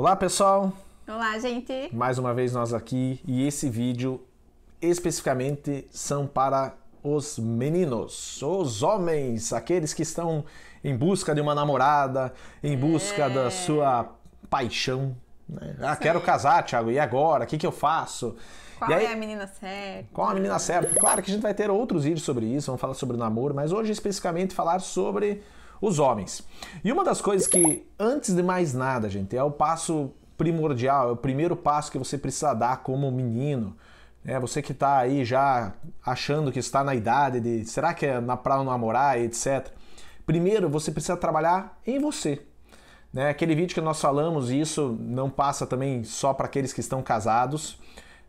Olá pessoal, Olá, gente. mais uma vez nós aqui e esse vídeo especificamente são para os meninos, os homens, aqueles que estão em busca de uma namorada, em busca da sua paixão. né? Ah, quero casar, Thiago, e agora? O que, que eu faço? Qual aí- é a menina certa? Qual a menina certa? Claro que a gente vai ter outros vídeos sobre isso, vamos falar sobre o namoro, mas hoje especificamente falar sobre os homens. E uma das coisas que, antes de mais nada, gente, é o passo primordial, é o primeiro passo que você precisa dar como menino. É, você que está aí já achando que está na idade de será que é na para namorar, etc. Primeiro, você precisa trabalhar em você. Né? Aquele vídeo que nós falamos, e isso não passa também só para aqueles que estão casados.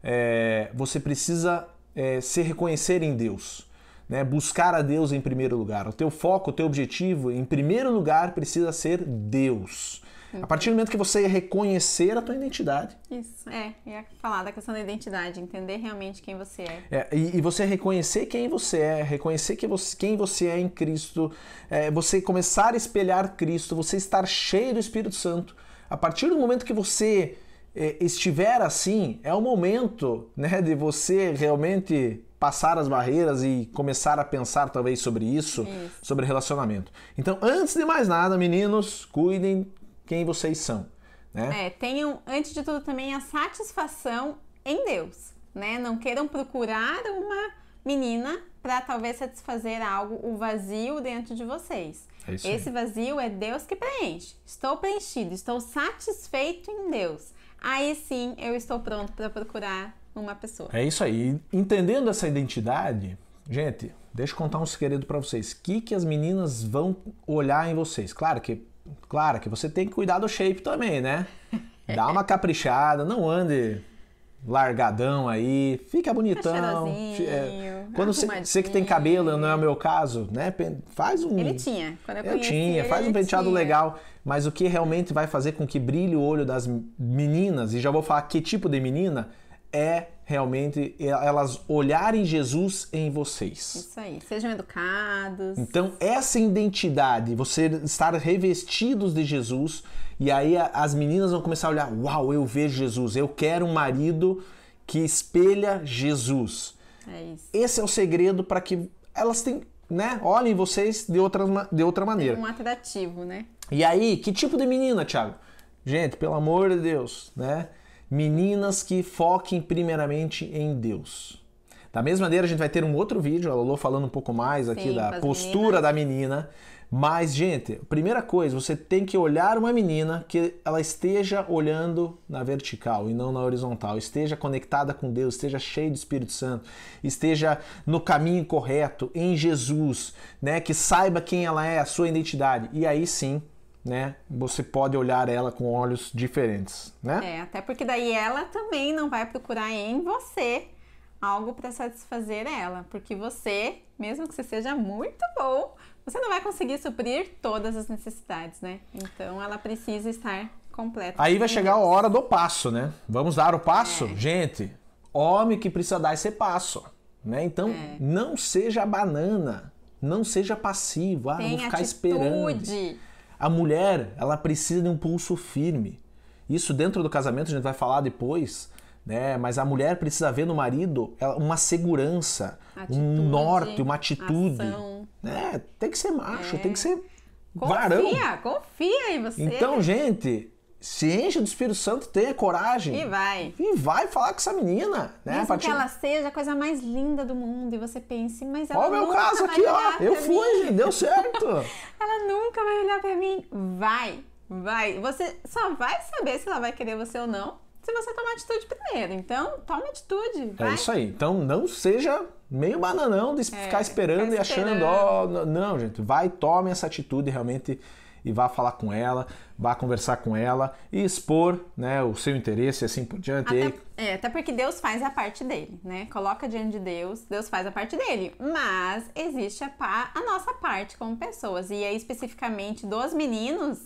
é, você precisa é, se reconhecer em Deus, né? buscar a Deus em primeiro lugar. O teu foco, o teu objetivo, em primeiro lugar, precisa ser Deus. A partir do momento que você reconhecer a tua identidade, Isso, é. Ia falar da questão da identidade, entender realmente quem você é. É, e, e você reconhecer quem você é, reconhecer que você- quem você é em Cristo, é, você começar a espelhar Cristo, você estar cheio do Espírito Santo. A partir do momento que você é, estiver assim, é o momento né, de você realmente passar as barreiras e começar a pensar talvez sobre isso, Isso. sobre relacionamento. Então, antes de mais nada, meninos, cuidem quem vocês são. Né? É, tenham, antes de tudo, também a satisfação em Deus, né? Não queiram procurar uma menina para talvez satisfazer algo, o vazio dentro de vocês. É aí. Esse vazio é Deus que preenche. Estou preenchido, estou satisfeito em Deus. Aí sim eu estou pronto para procurar uma pessoa. É isso aí. Entendendo essa identidade, gente, deixa eu contar um segredo pra vocês. O que, que as meninas vão olhar em vocês? Claro que, claro que você tem que cuidar do shape também, né? Dá uma caprichada, não ande largadão aí, fica bonitão. é, quando você, que tem cabelo, não é o meu caso, né? Faz um Ele tinha. Quando eu, eu conheci tinha, faz um penteado tinha. legal, mas o que realmente vai fazer com que brilhe o olho das meninas, e já vou falar que tipo de menina, é realmente elas olharem Jesus em vocês. Isso aí. Sejam educados. Então, essa identidade, você estar revestidos de Jesus, e aí as meninas vão começar a olhar: Uau, eu vejo Jesus, eu quero um marido que espelha Jesus. É isso. Esse é o segredo para que elas tenham, né, olhem vocês de outra, de outra maneira. Um atrativo, né? E aí, que tipo de menina, Thiago? Gente, pelo amor de Deus, né? Meninas que foquem primeiramente em Deus. Da mesma maneira, a gente vai ter um outro vídeo, a Lolo falando um pouco mais aqui Sim, da postura meninas. da menina. Mas, gente, primeira coisa, você tem que olhar uma menina que ela esteja olhando na vertical e não na horizontal, esteja conectada com Deus, esteja cheia do Espírito Santo, esteja no caminho correto, em Jesus, né? Que saiba quem ela é, a sua identidade. E aí sim, né? Você pode olhar ela com olhos diferentes, né? É, até porque daí ela também não vai procurar em você algo para satisfazer ela, porque você, mesmo que você seja muito bom, você não vai conseguir suprir todas as necessidades, né? Então ela precisa estar completa. Aí vai chegar a hora do passo, né? Vamos dar o passo? É. Gente, homem que precisa dar esse passo, né? Então, É. não seja banana, não seja passivo, ah, vou Tem ficar esperando. A mulher, ela precisa de um pulso firme. Isso dentro do casamento a gente vai falar depois, né? Mas a mulher precisa ver no marido uma segurança, Atitude, um norte, uma atitude. ação. né? Tem que ser macho, É. tem que ser varão. Confia, confia em você. Então, gente, se enche do Espírito Santo, tenha coragem. E vai. E vai falar com essa menina, né? Mesmo partir- que ela seja a coisa mais linda do mundo e você pense, mas ela Olha o meu caso aqui, ó. Eu fui, mim. deu certo. Ela nunca vai olhar pra mim. Vai, vai. Você só vai saber se ela vai querer você ou não se você tomar atitude primeiro. Então, toma atitude. É Vai. isso aí. Então não seja meio bananão de ficar esperando ficar e achando, ó, n- não, gente, vai, tome essa atitude realmente e vá falar com ela, vá conversar com ela e expor, né, o seu interesse e assim por diante. Até, é, até porque Deus faz a parte dele, né? Coloca diante de Deus, Deus faz a parte dele. Mas existe a, a nossa parte como pessoas. E aí, especificamente dos meninos,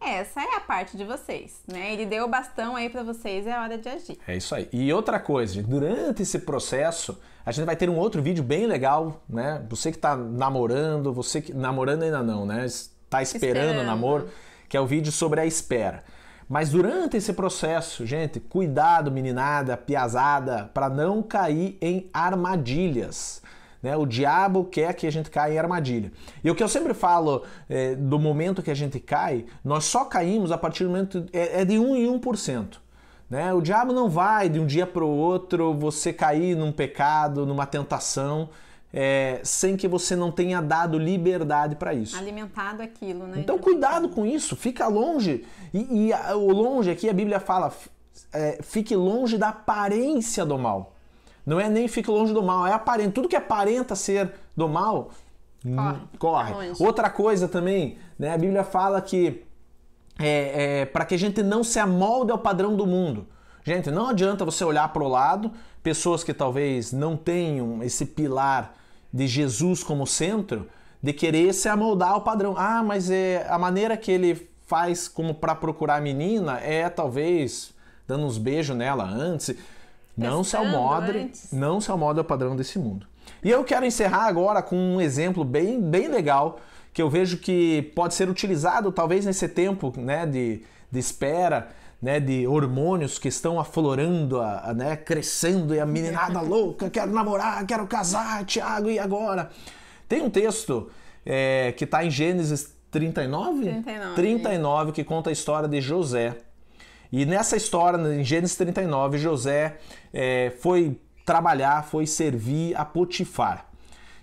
essa é a parte de vocês, né? Ele deu o bastão aí pra vocês, é hora de agir. É isso aí. E outra coisa, durante esse processo, a gente vai ter um outro vídeo bem legal, né? Você que tá namorando, você que. Namorando ainda não, né? Tá esperando, Esperando. o namoro, que é o vídeo sobre a espera. Mas durante esse processo, gente, cuidado, meninada, piazada, para não cair em armadilhas. Né? O diabo quer que a gente caia em armadilha. E o que eu sempre falo é, do momento que a gente cai, nós só caímos a partir do momento. É, é de 1 em 1%. Né? O diabo não vai de um dia para o outro você cair num pecado, numa tentação. É, sem que você não tenha dado liberdade para isso. Alimentado aquilo, né? Então cuidado com isso, fica longe. E, e o longe aqui a Bíblia fala, é, fique longe da aparência do mal. Não é nem fique longe do mal, é aparente. Tudo que aparenta ser do mal, corre. corre. Outra coisa também, né? A Bíblia fala que é, é para que a gente não se amolde ao padrão do mundo. Gente, não adianta você olhar para o lado, pessoas que talvez não tenham esse pilar de Jesus como centro, de querer se amoldar ao padrão. Ah, mas é a maneira que ele faz como para procurar a menina é talvez dando uns beijos nela antes. Não se almodre, não se almodre ao padrão desse mundo. E eu quero encerrar agora com um exemplo bem, bem legal que eu vejo que pode ser utilizado talvez nesse tempo né, de, de espera, né, de hormônios que estão aflorando, a, a, né, crescendo e a meninada louca, quero namorar, quero casar, Tiago, e agora? Tem um texto é, que está em Gênesis 39? 39. 39, que conta a história de José. E nessa história, em Gênesis 39, José é, foi trabalhar, foi servir a Potifar.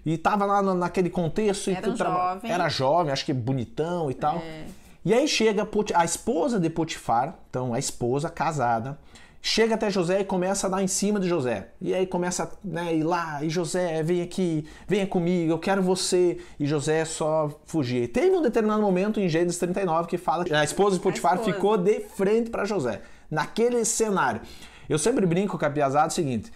E estava lá naquele contexto. Era um jovem. Era jovem, acho que bonitão e tal. É. E aí chega a esposa de Potifar, então a esposa casada, chega até José e começa a dar em cima de José. E aí começa né, ir lá, e José, vem aqui, venha comigo, eu quero você. E José só fugia. E teve um determinado momento em Gênesis 39 que fala que a esposa de Potifar esposa. ficou de frente para José, naquele cenário. Eu sempre brinco com a piazada o seguinte,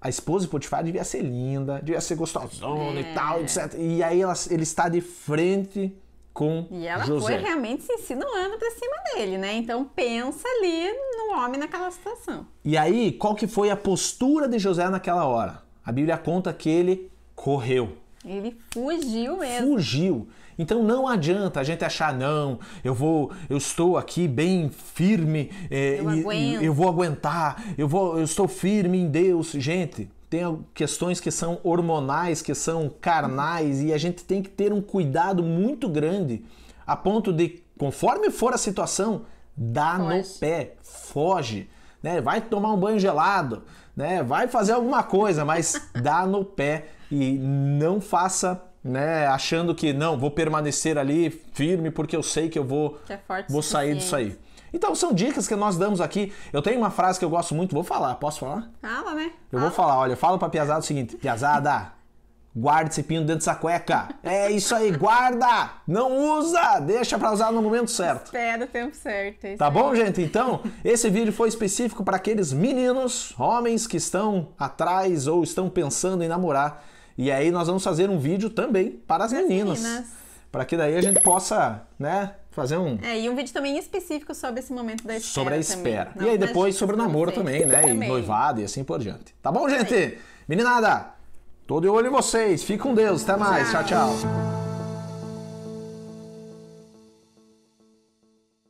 a esposa de Potifar devia ser linda, devia ser gostosona é. e tal, etc. E aí ela, ele está de frente com E ela José. foi realmente se insinuando pra cima dele, né? Então pensa ali no homem naquela situação. E aí, qual que foi a postura de José naquela hora? A Bíblia conta que ele correu. Ele fugiu mesmo. Fugiu. Então não adianta a gente achar não, eu vou, eu estou aqui bem firme, é, eu, e, eu vou aguentar, eu vou, eu estou firme em Deus, gente tem questões que são hormonais, que são carnais, e a gente tem que ter um cuidado muito grande a ponto de, conforme for a situação, dá foge. no pé, foge, né? Vai tomar um banho gelado, né? Vai fazer alguma coisa, mas dá no pé e não faça, né? Achando que não, vou permanecer ali firme porque eu sei que eu vou, é vou sair disso aí. Então são dicas que nós damos aqui. Eu tenho uma frase que eu gosto muito, vou falar, posso falar? Fala, né? Eu vou falar, olha, eu falo pra Piazada o seguinte, Piazada, guarda esse pino dentro dessa cueca. É isso aí, guarda! Não usa! Deixa pra usar no momento certo. Espera o tempo certo. É tá bom, gente? Então, esse vídeo foi específico para aqueles meninos, homens que estão atrás ou estão pensando em namorar. E aí nós vamos fazer um vídeo também para as meninas. meninas. Para que daí a gente possa, né, fazer um. É, e um vídeo também específico sobre esse momento da espera. Sobre a espera. Também. E aí depois sobre o namoro também, né? Também. E noivado e assim por diante. Tá bom, gente? Meninada, tô de olho em vocês. Fique com Deus. Até mais. tchau. tchau.